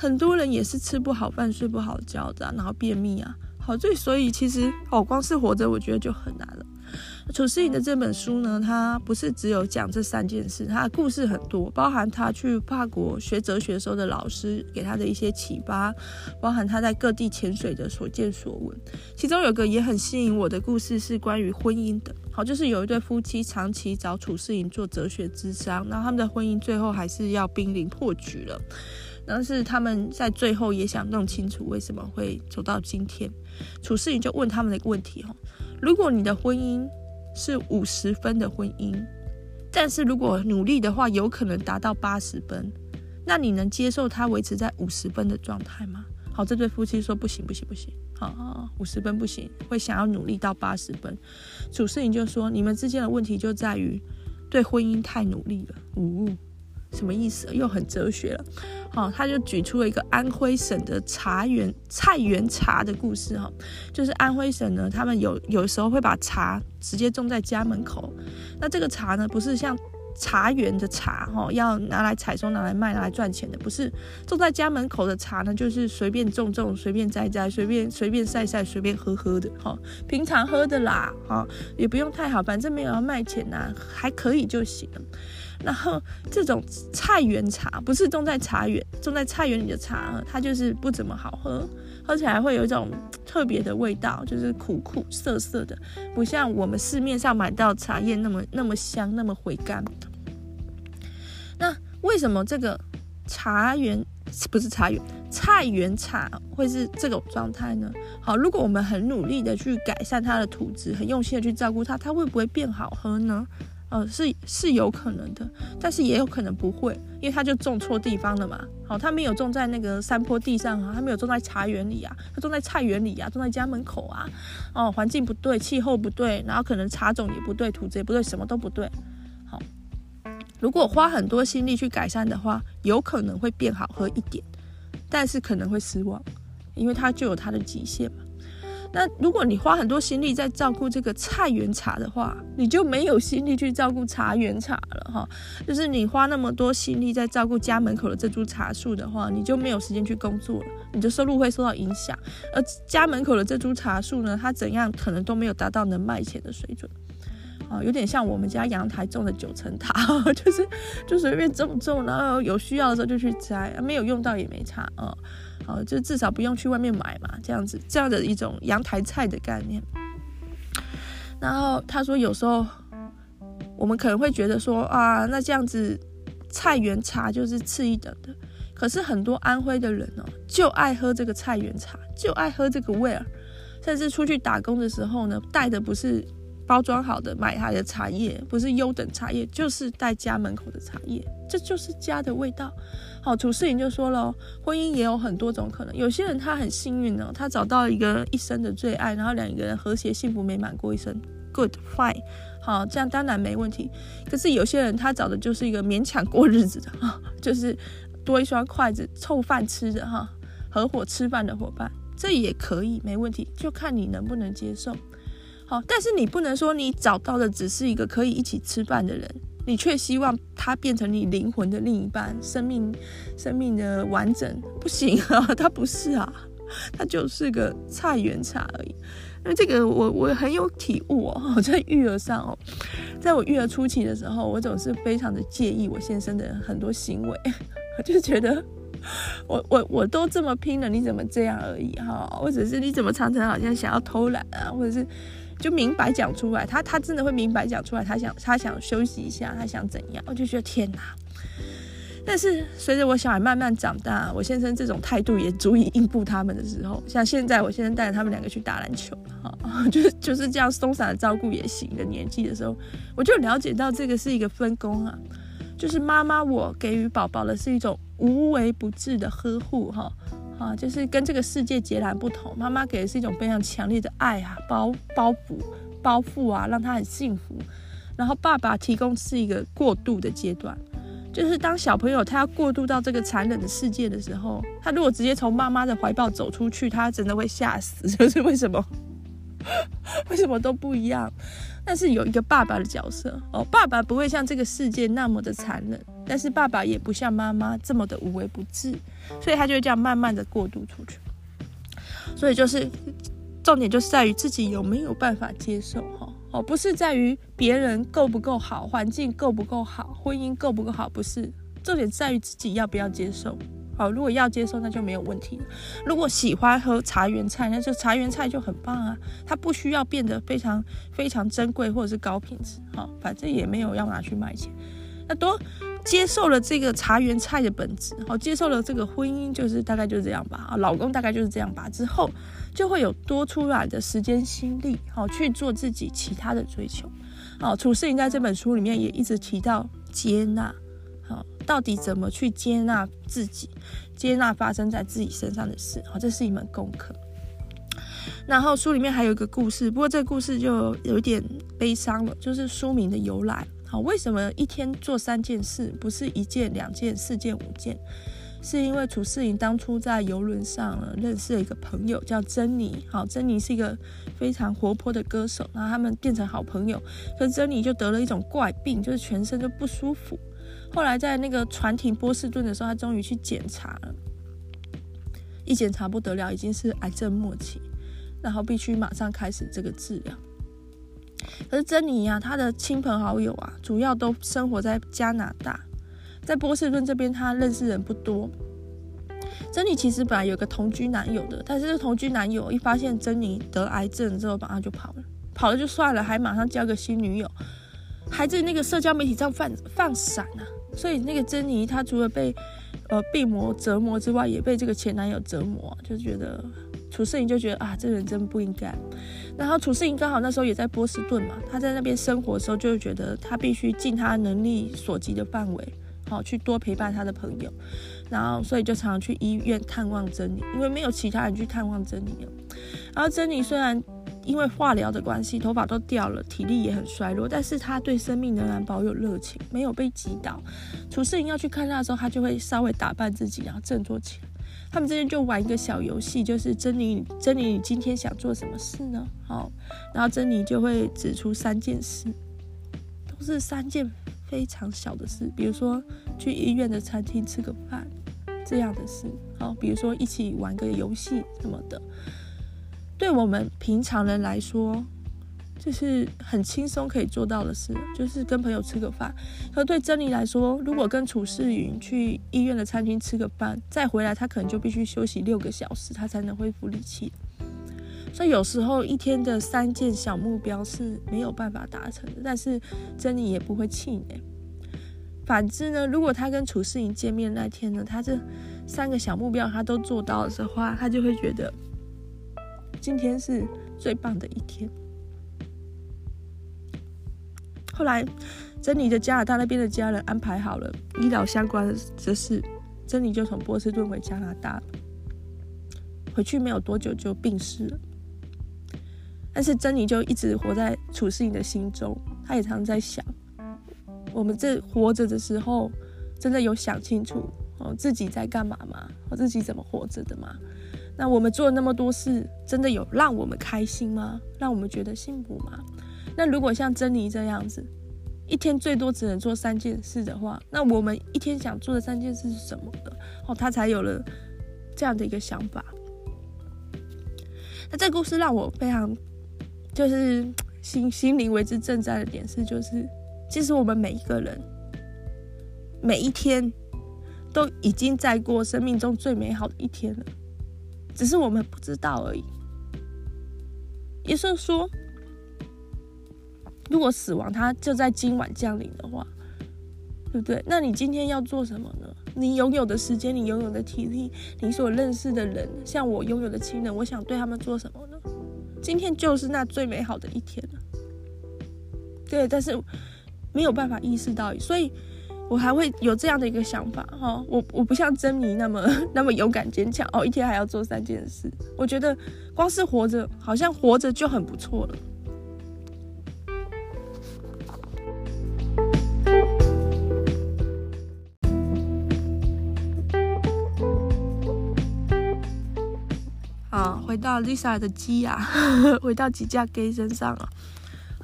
Speaker 1: 很多人也是吃不好饭、睡不好觉的，然后便秘啊。好，所以所以其实哦，光是活着，我觉得就很难了。褚士莹的这本书呢，它不是只有讲这三件事，它的故事很多，包含他去法国学哲学时候的老师给他的一些启发，包含他在各地潜水的所见所闻。其中有个也很吸引我的故事是关于婚姻的，好，就是有一对夫妻长期找褚士莹做哲学咨商，然后他们的婚姻最后还是要濒临破局了，但是他们在最后也想弄清楚为什么会走到今天。褚士莹就问他们的一个问题哈，如果你的婚姻是五十分的婚姻，但是如果努力的话，有可能达到八十分。那你能接受他维持在五十分的状态吗？好，这对夫妻说不行，不行，不行。好，五十分不行，会想要努力到八十分。褚士莹就说，你们之间的问题就在于对婚姻太努力了。呜、哦。什么意思？又很哲学了。好、哦，他就举出了一个安徽省的茶园菜园茶的故事哈、哦，就是安徽省呢，他们有有时候会把茶直接种在家门口。那这个茶呢，不是像茶园的茶哈、哦，要拿来采收、拿来卖、拿来赚钱的，不是种在家门口的茶呢，就是随便种种、随便摘摘、随便随便晒晒、随便喝喝的哈、哦，平常喝的啦哈、哦，也不用太好，反正没有要卖钱呐、啊，还可以就行了。然后这种菜园茶不是种在茶园，种在菜园里的茶，它就是不怎么好喝，喝起来会有一种特别的味道，就是苦苦涩涩的，不像我们市面上买到茶叶那么那么香，那么回甘。那为什么这个茶园不是茶园，菜园茶会是这种状态呢？好，如果我们很努力的去改善它的土质，很用心的去照顾它，它会不会变好喝呢？呃，是是有可能的，但是也有可能不会，因为他就种错地方了嘛。好，他没有种在那个山坡地上啊，他没有种在茶园里啊，他种在菜园里啊，种在家门口啊。哦，环境不对，气候不对，然后可能茶种也不对，土质也不对，什么都不对。好，如果花很多心力去改善的话，有可能会变好喝一点，但是可能会失望，因为它就有它的极限嘛。那如果你花很多心力在照顾这个菜园茶的话，你就没有心力去照顾茶园茶了哈。就是你花那么多心力在照顾家门口的这株茶树的话，你就没有时间去工作了，你的收入会受到影响。而家门口的这株茶树呢，它怎样可能都没有达到能卖钱的水准啊，有点像我们家阳台种的九层塔，就是就随便种种，然后有需要的时候就去摘，没有用到也没差啊。哦，就至少不用去外面买嘛，这样子，这样的一种阳台菜的概念。然后他说，有时候我们可能会觉得说啊，那这样子菜园茶就是次一等的。可是很多安徽的人哦，就爱喝这个菜园茶，就爱喝这个味儿，甚至出去打工的时候呢，带的不是。包装好的买来的茶叶不是优等茶叶，就是带家门口的茶叶，这就是家的味道。好，褚士莹就说了，婚姻也有很多种可能。有些人他很幸运呢，他找到一个一生的最爱，然后两个人和谐幸福美满过一生，good fine。好，这样当然没问题。可是有些人他找的就是一个勉强过日子的，就是多一双筷子凑饭吃的哈，合伙吃饭的伙伴，这也可以没问题，就看你能不能接受。好，但是你不能说你找到的只是一个可以一起吃饭的人，你却希望他变成你灵魂的另一半，生命生命的完整，不行啊，他不是啊，他就是个菜园茶而已。那这个我我很有体悟哦，在育儿上哦，在我育儿初期的时候，我总是非常的介意我先生的很多行为，我 就觉得我我我都这么拼了，你怎么这样而已哈？或者是你怎么常常好像想要偷懒啊，或者是。就明白讲出来，他他真的会明白讲出来，他想他想休息一下，他想怎样，我就觉得天哪！但是随着我小孩慢慢长大，我先生这种态度也足以应付他们的时候，像现在我先生带着他们两个去打篮球，哈，就是就是这样松散的照顾也行的年纪的时候，我就了解到这个是一个分工啊，就是妈妈我给予宝宝的是一种无微不至的呵护，哈，啊，就是跟这个世界截然不同。妈妈给的是一种非常强烈的爱啊，包包袱包覆啊，让他很幸福。然后爸爸提供是一个过渡的阶段。就是当小朋友他要过渡到这个残忍的世界的时候，他如果直接从妈妈的怀抱走出去，他真的会吓死。就是为什么？为什么都不一样？但是有一个爸爸的角色哦，爸爸不会像这个世界那么的残忍，但是爸爸也不像妈妈这么的无微不至，所以他就会这样慢慢的过渡出去。所以就是重点就是在于自己有没有办法接受哈。哦，不是在于别人够不够好，环境够不够好，婚姻够不够好，不是，重点在于自己要不要接受。好，如果要接受，那就没有问题。如果喜欢喝茶园菜，那就茶园菜就很棒啊，它不需要变得非常非常珍贵或者是高品质，好，反正也没有要拿去卖钱，那多。接受了这个茶园菜的本质，好，接受了这个婚姻就是大概就是这样吧，啊，老公大概就是这样吧，之后就会有多出来的时间心力，好，去做自己其他的追求，好，楚世营在这本书里面也一直提到接纳，好，到底怎么去接纳自己，接纳发生在自己身上的事，好，这是一门功课。然后书里面还有一个故事，不过这个故事就有一点悲伤了，就是书名的由来。好，为什么一天做三件事，不是一件、两件、四件、五件？是因为楚世营当初在游轮上，认识了一个朋友，叫珍妮。好，珍妮是一个非常活泼的歌手，然后他们变成好朋友。可是珍妮就得了一种怪病，就是全身都不舒服。后来在那个船停波士顿的时候，他终于去检查了，一检查不得了，已经是癌症末期，然后必须马上开始这个治疗。可是珍妮呀、啊，她的亲朋好友啊，主要都生活在加拿大，在波士顿这边，她认识人不多。珍妮其实本来有个同居男友的，但是同居男友一发现珍妮得癌症之后，马上就跑了，跑了就算了，还马上交个新女友，还在那个社交媒体上放放闪啊。所以那个珍妮，她除了被呃病魔折磨之外，也被这个前男友折磨，就觉得。楚世营就觉得啊，这人真不应该。然后楚世营刚好那时候也在波士顿嘛，他在那边生活的时候，就觉得他必须尽他能力所及的范围，好去多陪伴他的朋友。然后所以就常常去医院探望珍妮，因为没有其他人去探望珍妮了。然后珍妮虽然因为化疗的关系，头发都掉了，体力也很衰弱，但是他对生命仍然保有热情，没有被击倒。楚世营要去看他的时候，他就会稍微打扮自己，然后振作起来。他们之间就玩一个小游戏，就是珍妮，珍妮，你今天想做什么事呢？好，然后珍妮就会指出三件事，都是三件非常小的事，比如说去医院的餐厅吃个饭这样的事，好，比如说一起玩个游戏什么的，对我们平常人来说。就是很轻松可以做到的事，就是跟朋友吃个饭。可对珍妮来说，如果跟楚世云去医院的餐厅吃个饭，再回来，他可能就必须休息六个小时，他才能恢复力气。所以有时候一天的三件小目标是没有办法达成的，但是珍妮也不会气馁。反之呢，如果他跟楚世云见面那天呢，他这三个小目标他都做到的话，他就会觉得今天是最棒的一天。后来，珍妮的加拿大那边的家人安排好了医疗相关的事，珍妮就从波士顿回加拿大。回去没有多久就病逝了。但是珍妮就一直活在楚世营的心中，她也常常在想：我们这活着的时候，真的有想清楚哦自己在干嘛吗？我自己怎么活着的吗？那我们做了那么多事，真的有让我们开心吗？让我们觉得幸福吗？那如果像珍妮这样子，一天最多只能做三件事的话，那我们一天想做的三件事是什么呢？哦，他才有了这样的一个想法。那这故事让我非常就是心心灵为之震撼的点是，就是其实我们每一个人每一天都已经在过生命中最美好的一天了，只是我们不知道而已。也就是说。如果死亡它就在今晚降临的话，对不对？那你今天要做什么呢？你拥有的时间，你拥有的体力，你所认识的人，像我拥有的亲人，我想对他们做什么呢？今天就是那最美好的一天了。对，但是没有办法意识到，所以我还会有这样的一个想法哈。我我不像珍妮那么 那么勇敢坚强哦，一天还要做三件事。我觉得光是活着，好像活着就很不错了。到 Lisa 的鸡啊，回到几架 gay 身上啊。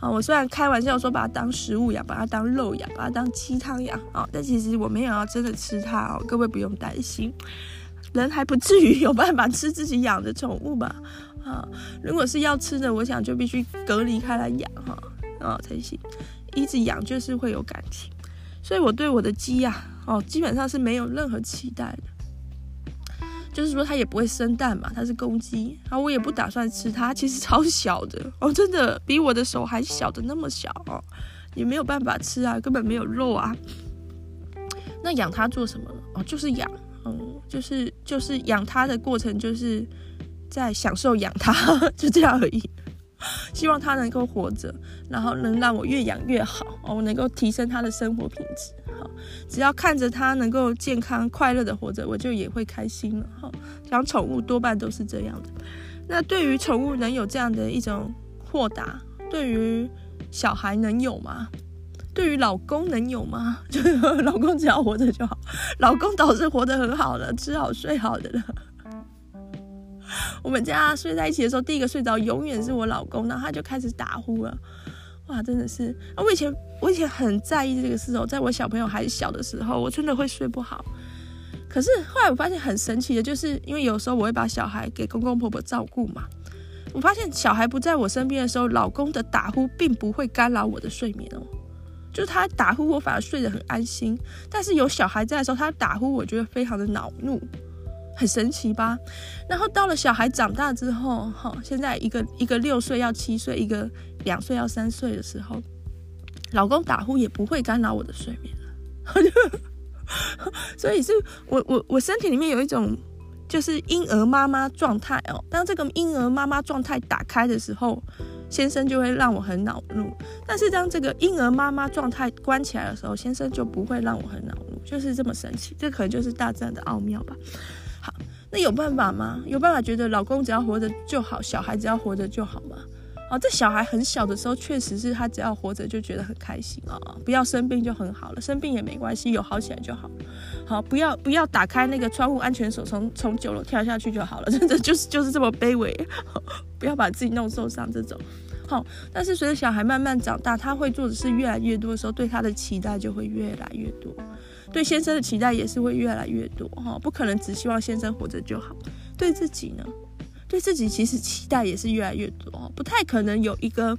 Speaker 1: 啊，我虽然开玩笑说把它当食物养，把它当肉养，把它当鸡汤养啊，但其实我没有要真的吃它哦，各位不用担心，人还不至于有办法吃自己养的宠物吧？啊，如果是要吃的，我想就必须隔离开来养哈，啊才行。一直养就是会有感情，所以我对我的鸡呀，哦，基本上是没有任何期待的。就是说它也不会生蛋嘛，它是公鸡，然后我也不打算吃它，其实超小的哦，真的比我的手还小的那么小哦，也没有办法吃啊，根本没有肉啊。那养它做什么呢？哦，就是养，嗯，就是就是养它的过程，就是在享受养它，就这样而已。希望它能够活着，然后能让我越养越好哦，我能够提升它的生活品质。只要看着它能够健康快乐的活着，我就也会开心了哈。养宠物多半都是这样的。那对于宠物能有这样的一种豁达，对于小孩能有吗？对于老公能有吗？就是老公只要活着就好，老公倒是活得很好了，吃好睡好的了。我们家睡在一起的时候，第一个睡着永远是我老公，然后他就开始打呼了。哇，真的是啊！我以前我以前很在意这个事哦，在我小朋友还小的时候，我真的会睡不好。可是后来我发现很神奇的，就是因为有时候我会把小孩给公公婆婆照顾嘛，我发现小孩不在我身边的时候，老公的打呼并不会干扰我的睡眠哦，就是他打呼我反而睡得很安心。但是有小孩在的时候，他打呼我觉得非常的恼怒。很神奇吧？然后到了小孩长大之后，哈，现在一个一个六岁要七岁，一个两岁要三岁的时候，老公打呼也不会干扰我的睡眠了。所以是我我我身体里面有一种就是婴儿妈妈状态哦。当这个婴儿妈妈状态打开的时候，先生就会让我很恼怒；但是当这个婴儿妈妈状态关起来的时候，先生就不会让我很恼怒。就是这么神奇，这可能就是大自然的奥妙吧。那有办法吗？有办法觉得老公只要活着就好，小孩只要活着就好吗？哦，这小孩很小的时候，确实是他只要活着就觉得很开心啊，不要生病就很好了，生病也没关系，有好起来就好。好，不要不要打开那个窗户安全锁，从从九楼跳下去就好了，真的就是就是这么卑微，不要把自己弄受伤这种。好，但是随着小孩慢慢长大，他会做的事越来越多的时候，对他的期待就会越来越多。对先生的期待也是会越来越多哈，不可能只希望先生活着就好。对自己呢，对自己其实期待也是越来越多，不太可能有一个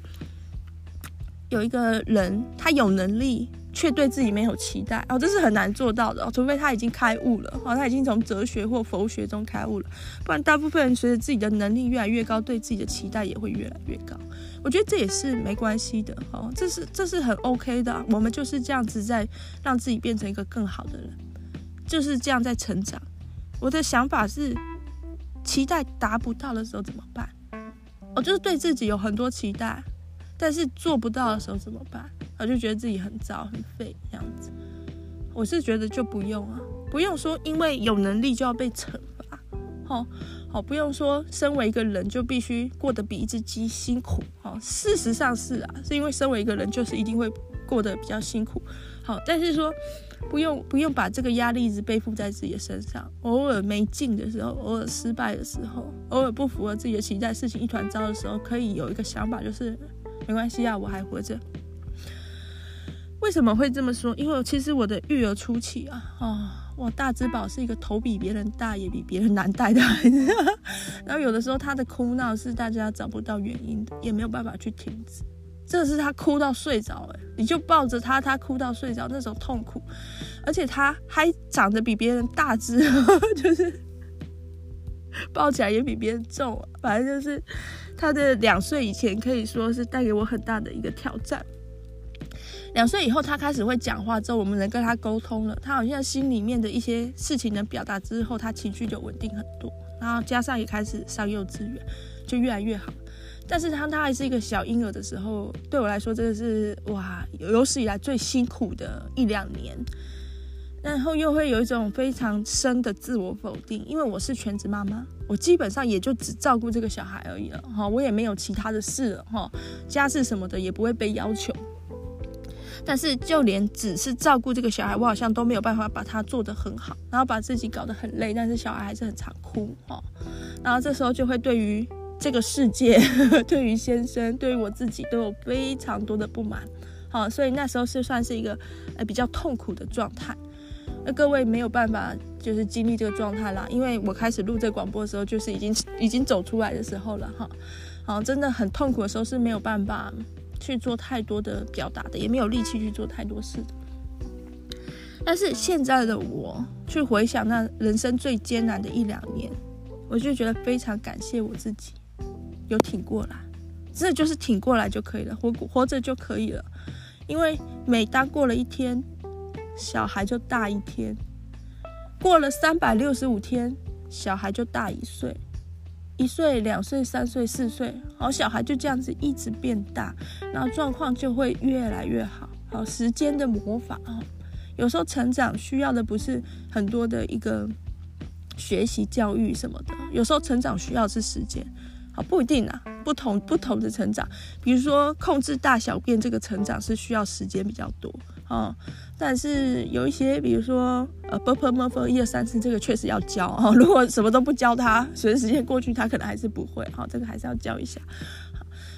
Speaker 1: 有一个人他有能力却对自己没有期待哦，这是很难做到的哦，除非他已经开悟了哦，他已经从哲学或佛学中开悟了，不然大部分人随着自己的能力越来越高，对自己的期待也会越来越高。我觉得这也是没关系的哦，这是这是很 OK 的。我们就是这样子在让自己变成一个更好的人，就是这样在成长。我的想法是，期待达不到的时候怎么办？我就是对自己有很多期待，但是做不到的时候怎么办？我就觉得自己很糟很废这样子。我是觉得就不用啊，不用说因为有能力就要被惩罚，哦。好，不用说，身为一个人就必须过得比一只鸡辛苦。好，事实上是啊，是因为身为一个人就是一定会过得比较辛苦。好，但是说不用不用把这个压力一直背负在自己的身上。偶尔没劲的时候，偶尔失败的时候，偶尔不符合自己的期待，事情一团糟的时候，可以有一个想法，就是没关系啊，我还活着。为什么会这么说？因为其实我的育儿初期啊，哦，我，大之宝是一个头比别人大，也比别人难带的孩子。然后有的时候他的哭闹是大家找不到原因的，也没有办法去停止。这是他哭到睡着，哎，你就抱着他，他哭到睡着那种痛苦。而且他还长得比别人大只，就是抱起来也比别人重。反正就是他的两岁以前可以说是带给我很大的一个挑战。两岁以后，他开始会讲话之后，我们能跟他沟通了，他好像心里面的一些事情能表达之后，他情绪就稳定很多。然后加上也开始上幼稚园，就越来越好。但是当他还是一个小婴儿的时候，对我来说真的是哇，有史以来最辛苦的一两年。然后又会有一种非常深的自我否定，因为我是全职妈妈，我基本上也就只照顾这个小孩而已了哈，我也没有其他的事了哈，家事什么的也不会被要求。但是就连只是照顾这个小孩，我好像都没有办法把他做得很好，然后把自己搞得很累，但是小孩还是很常哭哈。然后这时候就会对于这个世界、对于先生、对于我自己都有非常多的不满，好，所以那时候是算是一个呃比较痛苦的状态。那各位没有办法就是经历这个状态啦，因为我开始录这广播的时候，就是已经已经走出来的时候了哈。好，真的很痛苦的时候是没有办法。去做太多的表达的，也没有力气去做太多事。但是现在的我，去回想那人生最艰难的一两年，我就觉得非常感谢我自己，有挺过来，真的就是挺过来就可以了，活活着就可以了。因为每当过了一天，小孩就大一天；过了三百六十五天，小孩就大一岁。一岁、两岁、三岁、四岁，好，小孩就这样子一直变大，然后状况就会越来越好。好，时间的魔法啊，有时候成长需要的不是很多的一个学习教育什么的，有时候成长需要是时间。好，不一定啊，不同不同的成长，比如说控制大小便这个成长是需要时间比较多。哦，但是有一些，比如说呃，bop m o 一二三四，这个确实要教哦。如果什么都不教他，随着时间过去，他可能还是不会。哦，这个还是要教一下。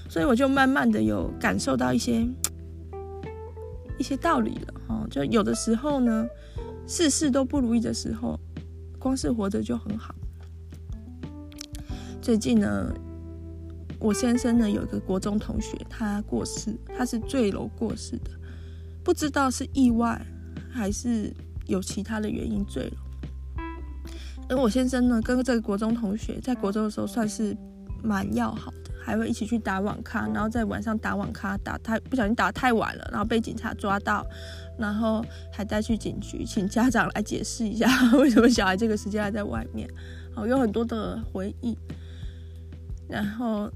Speaker 1: 所以我就慢慢的有感受到一些一些道理了。哦，就有的时候呢，事事都不如意的时候，光是活着就很好。最近呢，我先生呢有一个国中同学，他过世，他是坠楼过世的。不知道是意外还是有其他的原因坠楼。而我先生呢，跟这个国中同学在国中的时候算是蛮要好的，还会一起去打网咖，然后在晚上打网咖打太不小心打太晚了，然后被警察抓到，然后还带去警局，请家长来解释一下为什么小孩这个时间还在外面。好，有很多的回忆，然后。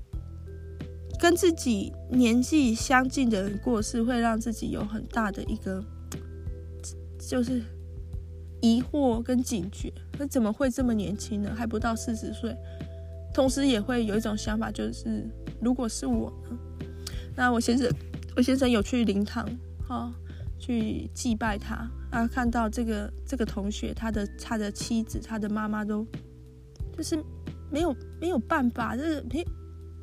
Speaker 1: 跟自己年纪相近的人过世，会让自己有很大的一个，就是疑惑跟警觉。那怎么会这么年轻呢？还不到四十岁。同时也会有一种想法，就是如果是我呢？那我先生，我先生有去灵堂，哈、去祭拜他，啊，看到这个这个同学，他的他的妻子，他的妈妈都，就是没有没有办法，就是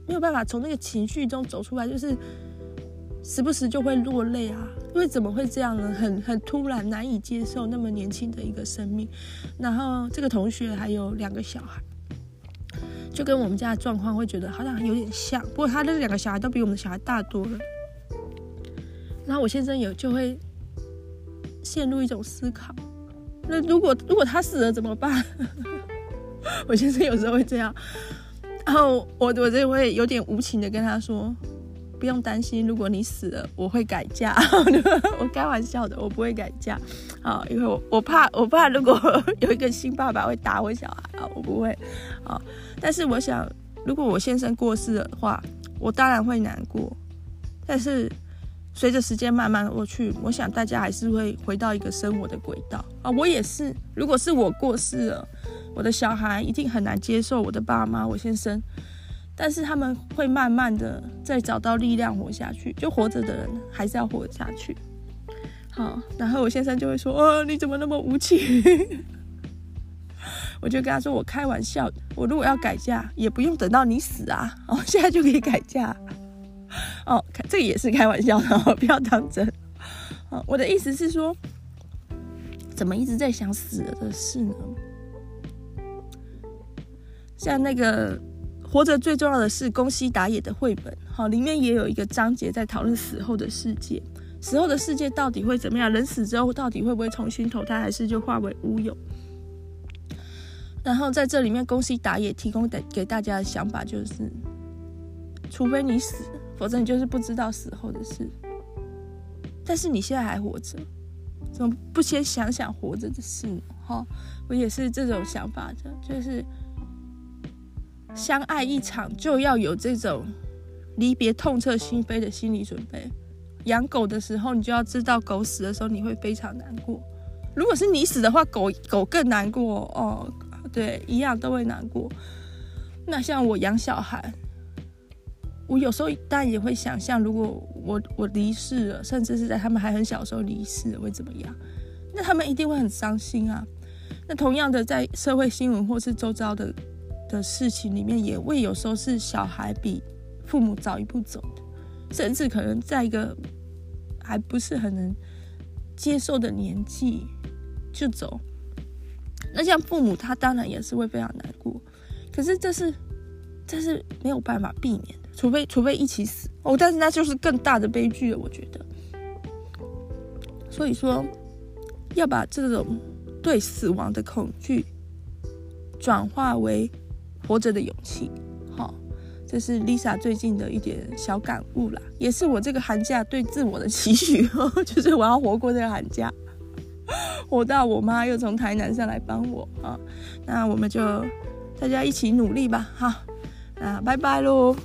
Speaker 1: 没有办法从那个情绪中走出来，就是时不时就会落泪啊！因为怎么会这样呢？很很突然，难以接受那么年轻的一个生命。然后这个同学还有两个小孩，就跟我们家的状况会觉得好像有点像。不过他的两个小孩都比我们的小孩大多了。然后我先生有就会陷入一种思考：那如果如果他死了怎么办？我先生有时候会这样。然后我我就会有点无情的跟他说，不用担心，如果你死了，我会改嫁。我开玩笑的，我不会改嫁。啊，因为我我怕我怕如果有一个新爸爸会打我小孩啊，我不会。啊，但是我想，如果我先生过世的话，我当然会难过。但是随着时间慢慢过去，我想大家还是会回到一个生活的轨道啊。我也是，如果是我过世了。我的小孩一定很难接受我的爸妈，我先生，但是他们会慢慢的再找到力量活下去。就活着的人还是要活下去。好，然后我先生就会说：“哦，你怎么那么无情？” 我就跟他说：“我开玩笑，我如果要改嫁，也不用等到你死啊，哦，现在就可以改嫁。”哦，这也是开玩笑的，不要当真。哦，我的意思是说，怎么一直在想死了的事呢？像那个活着最重要的是宫西达也的绘本，好，里面也有一个章节在讨论死后的世界，死后的世界到底会怎么样？人死之后到底会不会重新投胎，还是就化为乌有？然后在这里面，宫西达也提供给给大家的想法就是，除非你死，否则你就是不知道死后的事。但是你现在还活着，怎么不先想想活着的事呢？哈，我也是这种想法的，就是相爱一场就要有这种离别痛彻心扉的心理准备。养狗的时候，你就要知道狗死的时候你会非常难过。如果是你死的话，狗狗更难过哦。对，一样都会难过。那像我养小孩，我有时候当然也会想象，如果我我离世了，甚至是在他们还很小的时候离世，会怎么样？那他们一定会很伤心啊。那同样的，在社会新闻或是周遭的的事情里面，也会有时候是小孩比父母早一步走。甚至可能在一个还不是很能接受的年纪就走，那像父母他当然也是会非常难过，可是这是这是没有办法避免，除非除非一起死哦，但是那就是更大的悲剧了，我觉得。所以说要把这种对死亡的恐惧转化为活着的勇气。好这是 Lisa 最近的一点小感悟啦，也是我这个寒假对自我的期许哦，就是我要活过这个寒假，活到我妈又从台南上来帮我啊，那我们就大家一起努力吧，好，那拜拜喽。